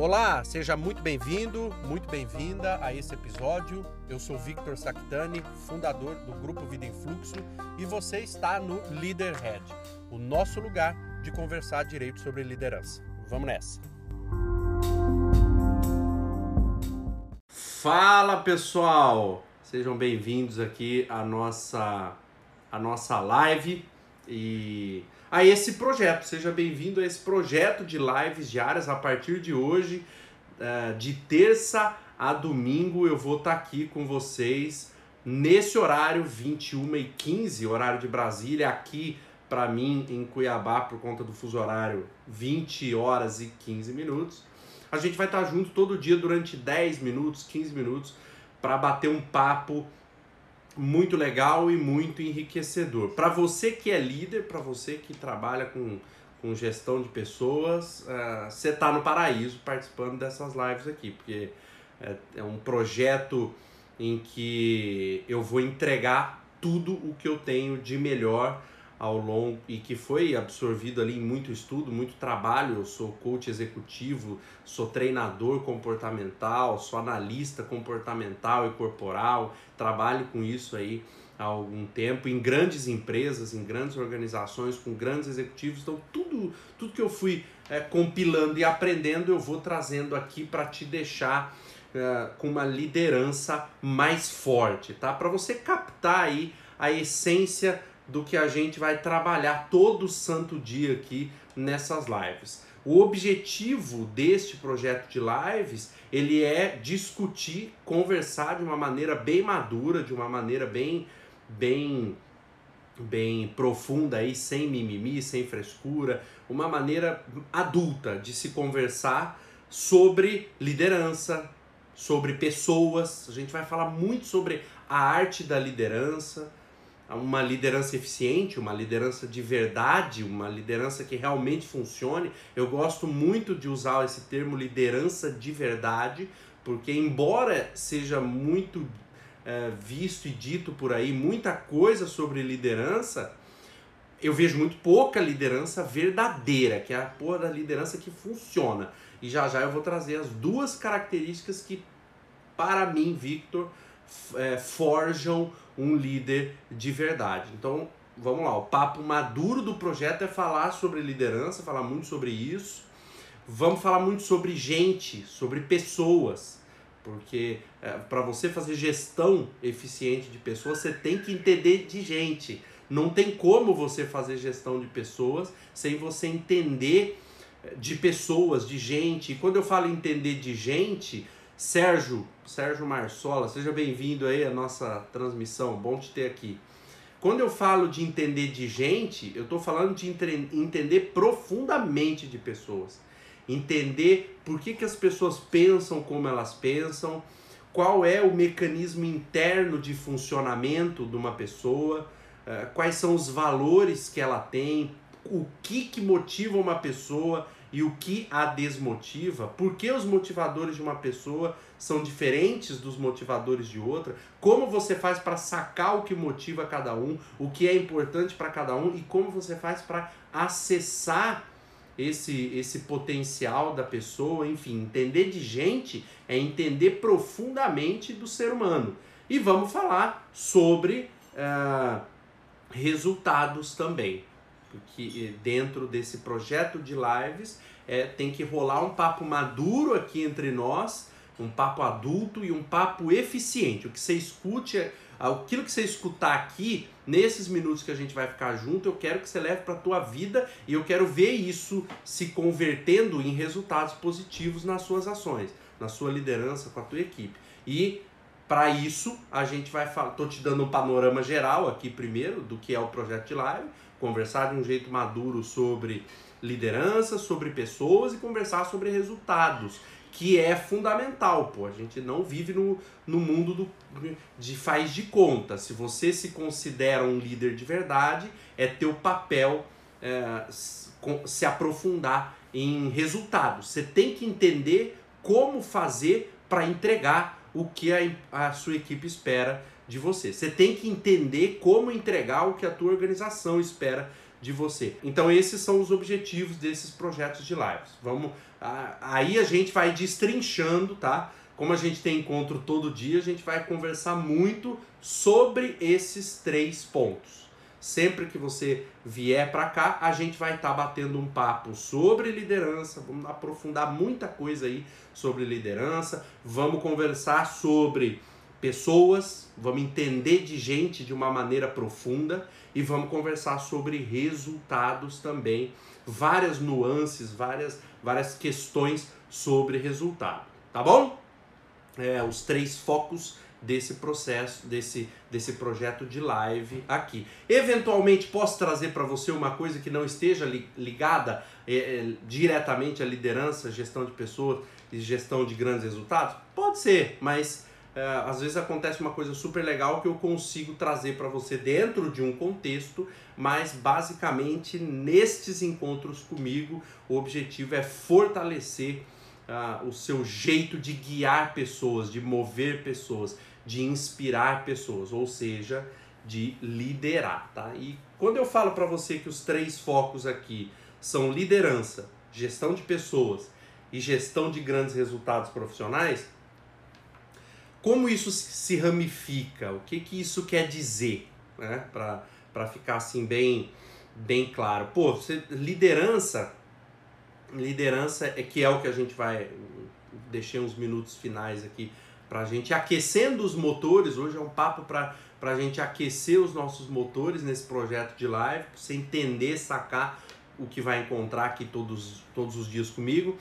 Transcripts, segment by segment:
Olá, seja muito bem-vindo, muito bem-vinda a esse episódio. Eu sou Victor Sactani, fundador do Grupo Vida em Fluxo, e você está no Leaderhead, o nosso lugar de conversar direito sobre liderança. Vamos nessa! Fala pessoal, sejam bem-vindos aqui à nossa, à nossa live e a esse projeto. Seja bem-vindo a esse projeto de lives diárias a partir de hoje, eh, de terça a domingo. Eu vou estar aqui com vocês nesse horário, 21 e 15, horário de Brasília, aqui para mim em Cuiabá, por conta do fuso horário, 20 horas e 15 minutos. A gente vai estar junto todo dia durante 10 minutos, 15 minutos, para bater um papo muito legal e muito enriquecedor. Para você que é líder, para você que trabalha com, com gestão de pessoas, uh, você está no paraíso participando dessas lives aqui, porque é, é um projeto em que eu vou entregar tudo o que eu tenho de melhor ao longo e que foi absorvido ali em muito estudo, muito trabalho. Eu sou coach executivo, sou treinador comportamental, sou analista comportamental e corporal, trabalho com isso aí há algum tempo em grandes empresas, em grandes organizações, com grandes executivos. Então, tudo, tudo que eu fui é, compilando e aprendendo, eu vou trazendo aqui para te deixar é, com uma liderança mais forte, tá? Para você captar aí a essência do que a gente vai trabalhar todo santo dia aqui nessas lives. O objetivo deste projeto de lives, ele é discutir, conversar de uma maneira bem madura, de uma maneira bem bem bem profunda aí, sem mimimi, sem frescura, uma maneira adulta de se conversar sobre liderança, sobre pessoas. A gente vai falar muito sobre a arte da liderança, uma liderança eficiente, uma liderança de verdade, uma liderança que realmente funcione. Eu gosto muito de usar esse termo liderança de verdade, porque embora seja muito é, visto e dito por aí muita coisa sobre liderança, eu vejo muito pouca liderança verdadeira, que é a porra da liderança que funciona. E já já eu vou trazer as duas características que, para mim, Victor, é, forjam um líder de verdade. Então, vamos lá, o papo maduro do projeto é falar sobre liderança, falar muito sobre isso. Vamos falar muito sobre gente, sobre pessoas, porque é, para você fazer gestão eficiente de pessoas, você tem que entender de gente. Não tem como você fazer gestão de pessoas sem você entender de pessoas, de gente. E quando eu falo entender de gente, Sérgio, Sérgio Marsola, seja bem-vindo aí à nossa transmissão, bom te ter aqui. Quando eu falo de entender de gente, eu estou falando de entender profundamente de pessoas. Entender por que, que as pessoas pensam como elas pensam, qual é o mecanismo interno de funcionamento de uma pessoa, eh, quais são os valores que ela tem, o que, que motiva uma pessoa e o que a desmotiva, por que os motivadores de uma pessoa são diferentes dos motivadores de outra, como você faz para sacar o que motiva cada um, o que é importante para cada um e como você faz para acessar esse, esse potencial da pessoa, enfim, entender de gente é entender profundamente do ser humano. E vamos falar sobre uh, resultados também porque dentro desse projeto de lives é, tem que rolar um papo maduro aqui entre nós, um papo adulto e um papo eficiente. O que você escute, é, aquilo que você escutar aqui, nesses minutos que a gente vai ficar junto, eu quero que você leve para a tua vida e eu quero ver isso se convertendo em resultados positivos nas suas ações, na sua liderança, com a tua equipe. E para isso, a gente vai falar, tô te dando um panorama geral aqui primeiro do que é o projeto de live, conversar de um jeito maduro sobre liderança, sobre pessoas e conversar sobre resultados, que é fundamental, pô. A gente não vive no, no mundo do, de faz de conta. Se você se considera um líder de verdade, é teu papel é, se aprofundar em resultados. Você tem que entender como fazer para entregar o que a, a sua equipe espera de você. Você tem que entender como entregar o que a tua organização espera de você. Então esses são os objetivos desses projetos de lives. Vamos aí a gente vai destrinchando, tá? Como a gente tem encontro todo dia, a gente vai conversar muito sobre esses três pontos. Sempre que você vier para cá, a gente vai estar tá batendo um papo sobre liderança, vamos aprofundar muita coisa aí sobre liderança, vamos conversar sobre pessoas, vamos entender de gente de uma maneira profunda e vamos conversar sobre resultados também, várias nuances, várias, várias questões sobre resultado, tá bom? É, os três focos desse processo, desse, desse projeto de live aqui. Eventualmente posso trazer para você uma coisa que não esteja li, ligada é, é, diretamente à liderança, gestão de pessoas e gestão de grandes resultados? Pode ser, mas às vezes acontece uma coisa super legal que eu consigo trazer para você dentro de um contexto, mas basicamente nestes encontros comigo o objetivo é fortalecer uh, o seu jeito de guiar pessoas, de mover pessoas, de inspirar pessoas, ou seja, de liderar, tá? E quando eu falo para você que os três focos aqui são liderança, gestão de pessoas e gestão de grandes resultados profissionais, como isso se ramifica? O que, que isso quer dizer? Né? Para ficar assim bem, bem claro. Pô, você, liderança, liderança é que é o que a gente vai. Deixei uns minutos finais aqui para a gente aquecendo os motores. Hoje é um papo para a gente aquecer os nossos motores nesse projeto de live, para você entender, sacar o que vai encontrar aqui todos, todos os dias comigo.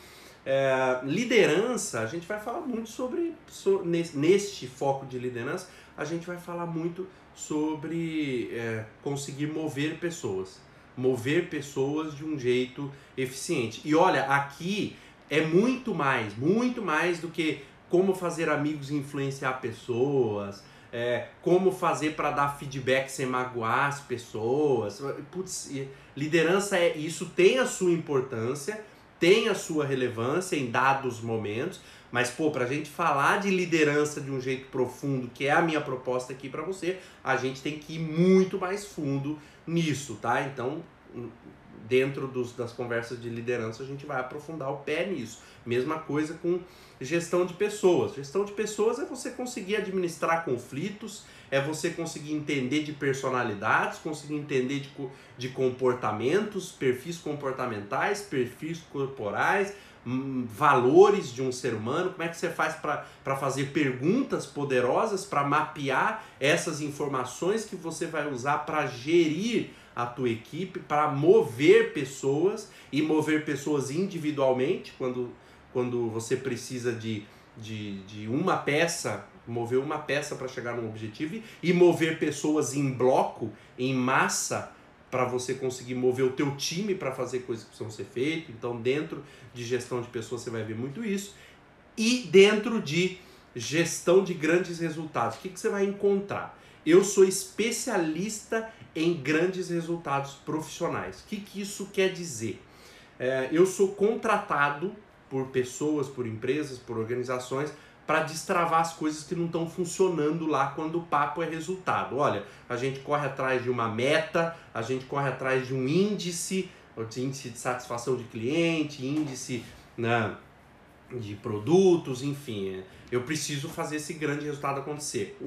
É, liderança, a gente vai falar muito sobre, so, neste foco de liderança, a gente vai falar muito sobre é, conseguir mover pessoas, mover pessoas de um jeito eficiente. E olha, aqui é muito mais, muito mais do que como fazer amigos e influenciar pessoas, é, como fazer para dar feedback sem magoar as pessoas. Putz, liderança é isso tem a sua importância, tem a sua relevância em dados momentos, mas pô, pra gente falar de liderança de um jeito profundo, que é a minha proposta aqui para você, a gente tem que ir muito mais fundo nisso, tá? Então, dentro dos, das conversas de liderança, a gente vai aprofundar o pé nisso. Mesma coisa com gestão de pessoas. Gestão de pessoas é você conseguir administrar conflitos, é você conseguir entender de personalidades, conseguir entender de, de comportamentos, perfis comportamentais, perfis corporais, hum, valores de um ser humano, como é que você faz para fazer perguntas poderosas, para mapear essas informações que você vai usar para gerir a tua equipe, para mover pessoas e mover pessoas individualmente, quando, quando você precisa de, de, de uma peça mover uma peça para chegar num objetivo e mover pessoas em bloco, em massa, para você conseguir mover o teu time para fazer coisas que precisam ser feitas. Então, dentro de gestão de pessoas, você vai ver muito isso. E dentro de gestão de grandes resultados, o que, que você vai encontrar? Eu sou especialista em grandes resultados profissionais. O que, que isso quer dizer? É, eu sou contratado por pessoas, por empresas, por organizações para destravar as coisas que não estão funcionando lá quando o papo é resultado. Olha, a gente corre atrás de uma meta, a gente corre atrás de um índice, índice de satisfação de cliente, índice né, de produtos, enfim. É, eu preciso fazer esse grande resultado acontecer.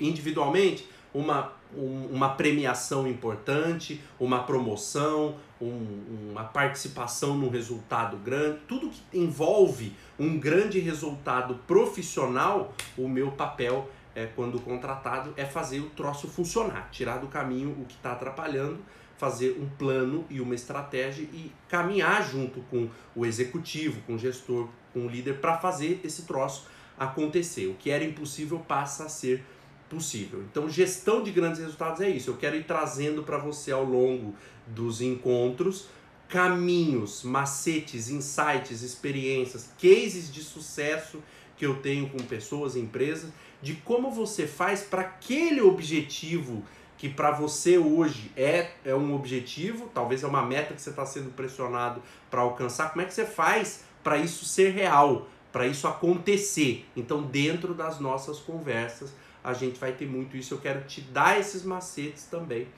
individualmente, uma, uma premiação importante, uma promoção, um, uma participação num resultado grande, tudo que envolve um grande resultado profissional, o meu papel é, quando contratado é fazer o troço funcionar, tirar do caminho o que está atrapalhando, fazer um plano e uma estratégia e caminhar junto com o executivo, com o gestor, com o líder para fazer esse troço acontecer. O que era impossível passa a ser possível. Então, gestão de grandes resultados é isso. Eu quero ir trazendo para você ao longo dos encontros caminhos, macetes, insights, experiências, cases de sucesso que eu tenho com pessoas, empresas, de como você faz para aquele objetivo que para você hoje é, é um objetivo, talvez é uma meta que você está sendo pressionado para alcançar, como é que você faz para isso ser real, para isso acontecer? Então, dentro das nossas conversas, a gente vai ter muito isso. Eu quero te dar esses macetes também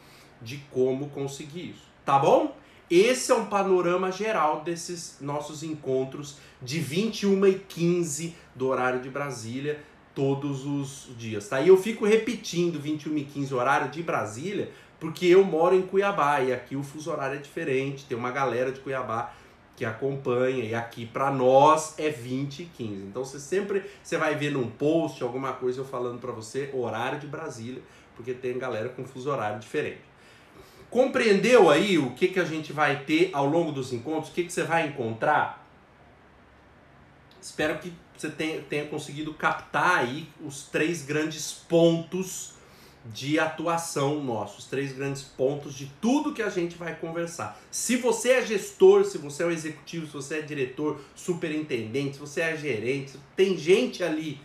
de como conseguir isso. Tá bom? Esse é um panorama geral desses nossos encontros de 21 e 15 do horário de Brasília todos os dias, tá? E eu fico repetindo 21 e 15 horário de Brasília porque eu moro em Cuiabá e aqui o fuso horário é diferente, tem uma galera de Cuiabá que acompanha e aqui para nós é 20 e 15. Então você sempre você vai ver num post alguma coisa eu falando para você horário de Brasília, porque tem galera com fuso horário diferente. Compreendeu aí o que, que a gente vai ter ao longo dos encontros? O que, que você vai encontrar? Espero que você tenha, tenha conseguido captar aí os três grandes pontos de atuação nossos, os três grandes pontos de tudo que a gente vai conversar. Se você é gestor, se você é um executivo, se você é diretor, superintendente, se você é gerente, tem gente ali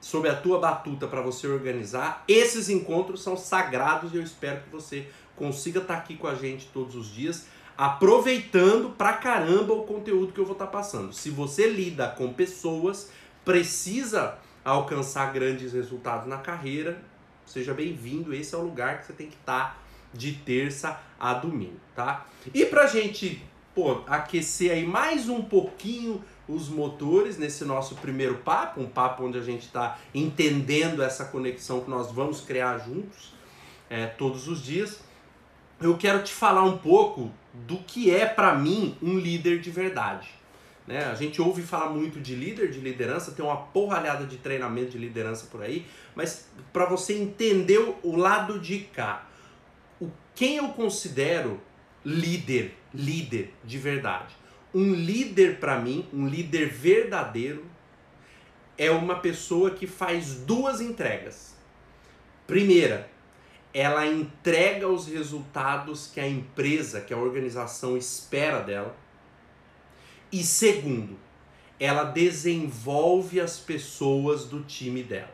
sob a tua batuta para você organizar, esses encontros são sagrados e eu espero que você consiga estar tá aqui com a gente todos os dias, aproveitando pra caramba o conteúdo que eu vou estar tá passando. Se você lida com pessoas, precisa alcançar grandes resultados na carreira, seja bem-vindo. Esse é o lugar que você tem que estar tá de terça a domingo, tá? E pra gente, pô, aquecer aí mais um pouquinho os motores nesse nosso primeiro papo, um papo onde a gente está entendendo essa conexão que nós vamos criar juntos é, todos os dias eu quero te falar um pouco do que é para mim um líder de verdade. Né? A gente ouve falar muito de líder, de liderança, tem uma porralhada de treinamento de liderança por aí, mas para você entender o lado de cá, o quem eu considero líder, líder de verdade. Um líder para mim, um líder verdadeiro é uma pessoa que faz duas entregas. Primeira, ela entrega os resultados que a empresa, que a organização espera dela. E segundo, ela desenvolve as pessoas do time dela.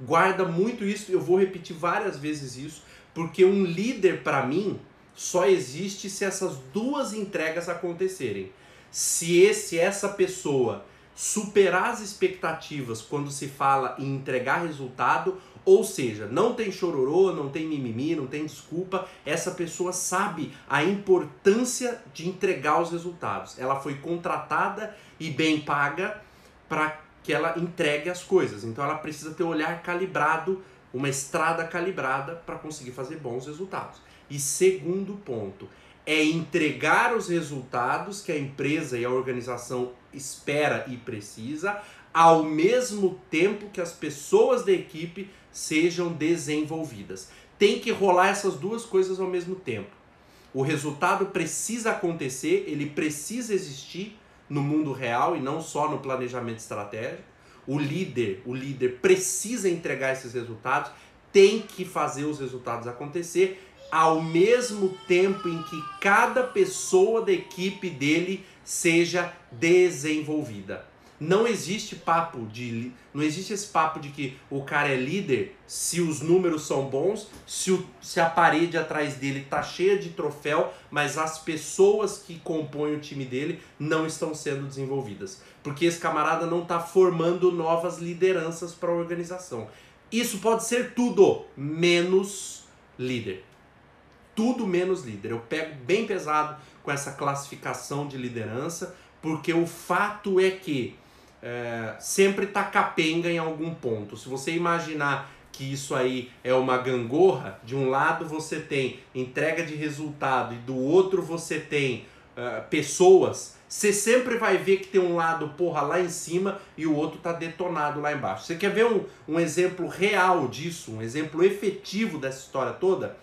Guarda muito isso, eu vou repetir várias vezes isso, porque um líder para mim só existe se essas duas entregas acontecerem. Se esse essa pessoa superar as expectativas quando se fala em entregar resultado ou seja, não tem chororô, não tem mimimi, não tem desculpa. Essa pessoa sabe a importância de entregar os resultados. Ela foi contratada e bem paga para que ela entregue as coisas. Então ela precisa ter um olhar calibrado, uma estrada calibrada para conseguir fazer bons resultados. E segundo ponto, é entregar os resultados que a empresa e a organização espera e precisa, ao mesmo tempo que as pessoas da equipe sejam desenvolvidas. Tem que rolar essas duas coisas ao mesmo tempo. O resultado precisa acontecer, ele precisa existir no mundo real e não só no planejamento estratégico. O líder, o líder precisa entregar esses resultados, tem que fazer os resultados acontecer ao mesmo tempo em que cada pessoa da equipe dele seja desenvolvida. Não existe papo de. Não existe esse papo de que o cara é líder se os números são bons, se, o, se a parede atrás dele tá cheia de troféu, mas as pessoas que compõem o time dele não estão sendo desenvolvidas. Porque esse camarada não está formando novas lideranças para a organização. Isso pode ser tudo menos líder. Tudo menos líder. Eu pego bem pesado com essa classificação de liderança, porque o fato é que é, sempre tá capenga em algum ponto. Se você imaginar que isso aí é uma gangorra, de um lado você tem entrega de resultado e do outro você tem uh, pessoas, você sempre vai ver que tem um lado porra lá em cima e o outro tá detonado lá embaixo. Você quer ver um, um exemplo real disso, um exemplo efetivo dessa história toda?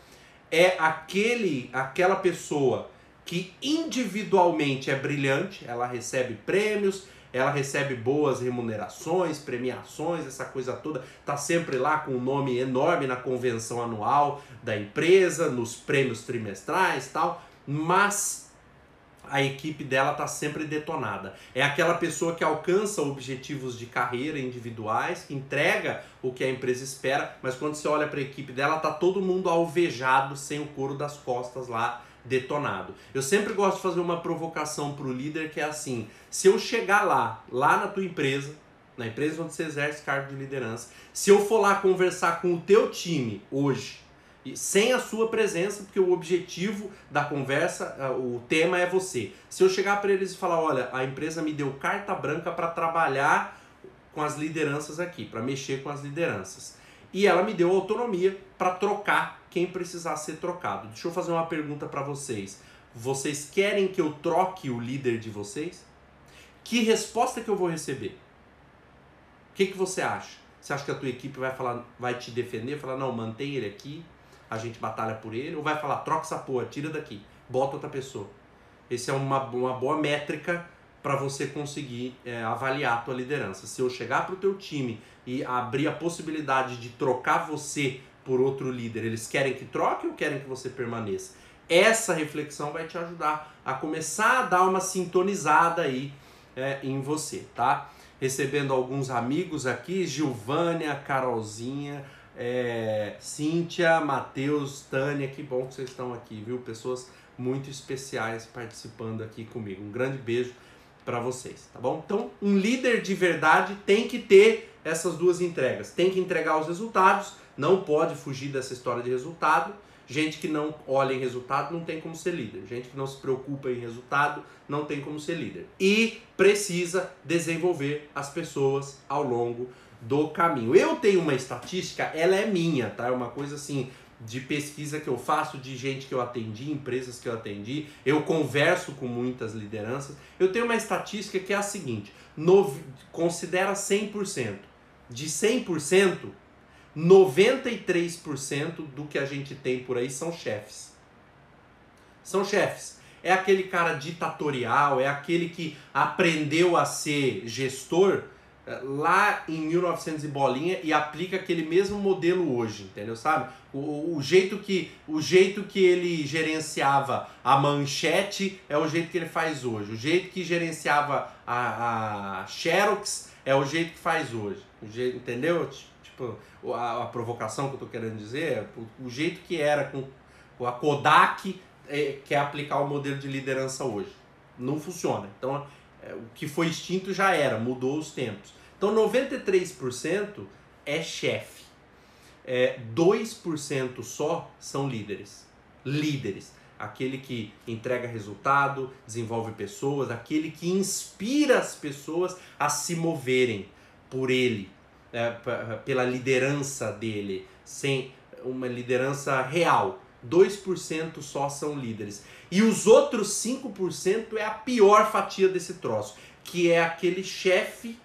É aquele, aquela pessoa que individualmente é brilhante, ela recebe prêmios, ela recebe boas remunerações, premiações, essa coisa toda, tá sempre lá com um nome enorme na convenção anual da empresa, nos prêmios trimestrais, tal, mas a equipe dela tá sempre detonada. É aquela pessoa que alcança objetivos de carreira individuais, que entrega o que a empresa espera, mas quando você olha para a equipe dela, tá todo mundo alvejado, sem o couro das costas lá detonado. Eu sempre gosto de fazer uma provocação para o líder que é assim: se eu chegar lá, lá na tua empresa, na empresa onde você exerce cargo de liderança, se eu for lá conversar com o teu time hoje sem a sua presença, porque o objetivo da conversa, o tema é você. Se eu chegar para eles e falar, olha, a empresa me deu carta branca para trabalhar com as lideranças aqui, para mexer com as lideranças. E ela me deu autonomia para trocar quem precisar ser trocado. Deixa eu fazer uma pergunta para vocês. Vocês querem que eu troque o líder de vocês? Que resposta que eu vou receber? O que, que você acha? Você acha que a tua equipe vai falar, vai te defender, falar, não, mantém ele aqui, a gente batalha por ele, ou vai falar, troca essa porra, tira daqui, bota outra pessoa. Esse é uma, uma boa métrica para você conseguir é, avaliar a tua liderança. Se eu chegar para o teu time e abrir a possibilidade de trocar você por outro líder, eles querem que troque ou querem que você permaneça? Essa reflexão vai te ajudar a começar a dar uma sintonizada aí é, em você, tá? Recebendo alguns amigos aqui, Gilvânia, Carolzinha, é, Cíntia, Matheus, Tânia, que bom que vocês estão aqui, viu? Pessoas muito especiais participando aqui comigo. Um grande beijo para vocês, tá bom? Então, um líder de verdade tem que ter essas duas entregas. Tem que entregar os resultados, não pode fugir dessa história de resultado. Gente que não olha em resultado não tem como ser líder. Gente que não se preocupa em resultado não tem como ser líder. E precisa desenvolver as pessoas ao longo do caminho. Eu tenho uma estatística, ela é minha, tá? É uma coisa assim de pesquisa que eu faço, de gente que eu atendi, empresas que eu atendi, eu converso com muitas lideranças. Eu tenho uma estatística que é a seguinte: no, considera 100%. De 100%, 93% do que a gente tem por aí são chefes. São chefes. É aquele cara ditatorial, é aquele que aprendeu a ser gestor lá em 1900 e bolinha e aplica aquele mesmo modelo hoje, entendeu? Sabe? O, o, jeito que, o jeito que ele gerenciava a manchete é o jeito que ele faz hoje. O jeito que gerenciava a, a Xerox é o jeito que faz hoje. O jeito, entendeu? Tipo, a, a provocação que eu tô querendo dizer, o, o jeito que era com a Kodak é, quer aplicar o modelo de liderança hoje. Não funciona. Então, é, o que foi extinto já era, mudou os tempos. Então 93% é chefe. É, 2% só são líderes. Líderes. Aquele que entrega resultado, desenvolve pessoas, aquele que inspira as pessoas a se moverem por ele, é, pela liderança dele, sem uma liderança real. 2% só são líderes. E os outros 5% é a pior fatia desse troço, que é aquele chefe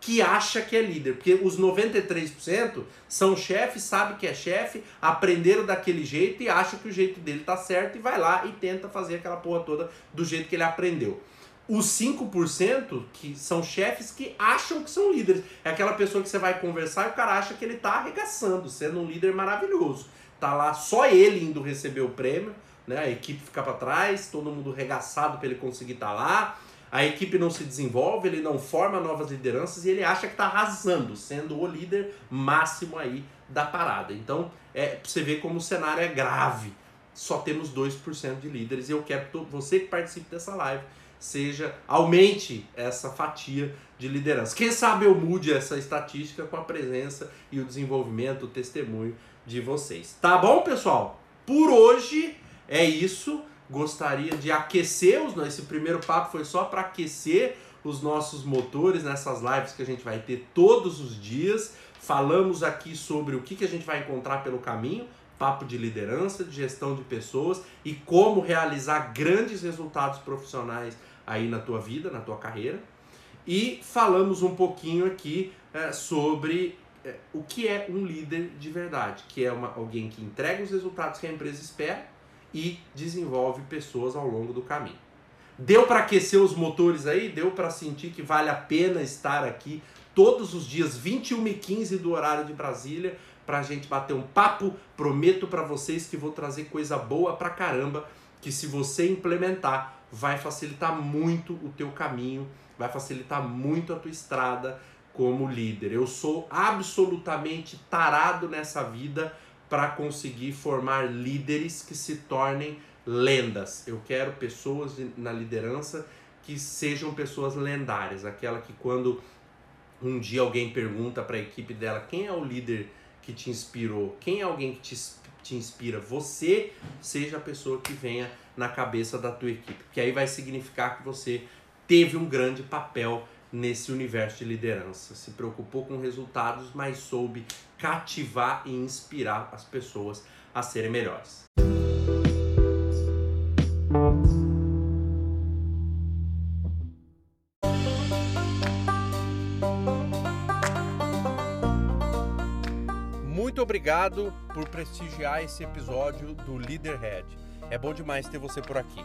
que acha que é líder, porque os 93% são chefes, sabe que é chefe, aprenderam daquele jeito e acham que o jeito dele tá certo e vai lá e tenta fazer aquela porra toda do jeito que ele aprendeu. Os 5% que são chefes que acham que são líderes. É aquela pessoa que você vai conversar e o cara acha que ele tá arregaçando, sendo um líder maravilhoso. Tá lá só ele indo receber o prêmio, né? A equipe fica para trás, todo mundo regaçado para ele conseguir estar tá lá a equipe não se desenvolve, ele não forma novas lideranças e ele acha que está arrasando, sendo o líder máximo aí da parada. Então, é você ver como o cenário é grave. Só temos 2% de líderes e eu quero que você que participe dessa live seja aumente essa fatia de liderança. Quem sabe eu mude essa estatística com a presença e o desenvolvimento, o testemunho de vocês. Tá bom, pessoal? Por hoje é isso gostaria de aquecer os esse primeiro papo foi só para aquecer os nossos motores nessas lives que a gente vai ter todos os dias. Falamos aqui sobre o que, que a gente vai encontrar pelo caminho, papo de liderança, de gestão de pessoas e como realizar grandes resultados profissionais aí na tua vida, na tua carreira. E falamos um pouquinho aqui é, sobre é, o que é um líder de verdade, que é uma, alguém que entrega os resultados que a empresa espera e desenvolve pessoas ao longo do caminho. Deu para aquecer os motores aí? Deu para sentir que vale a pena estar aqui todos os dias, 21 e 15 do horário de Brasília, para a gente bater um papo. Prometo para vocês que vou trazer coisa boa pra caramba, que se você implementar, vai facilitar muito o teu caminho, vai facilitar muito a tua estrada como líder. Eu sou absolutamente tarado nessa vida para conseguir formar líderes que se tornem lendas. Eu quero pessoas na liderança que sejam pessoas lendárias, aquela que quando um dia alguém pergunta para a equipe dela quem é o líder que te inspirou, quem é alguém que te, te inspira? Você seja a pessoa que venha na cabeça da tua equipe, porque aí vai significar que você teve um grande papel nesse universo de liderança, se preocupou com resultados, mas soube cativar e inspirar as pessoas a serem melhores. Muito obrigado por prestigiar esse episódio do Leaderhead. É bom demais ter você por aqui.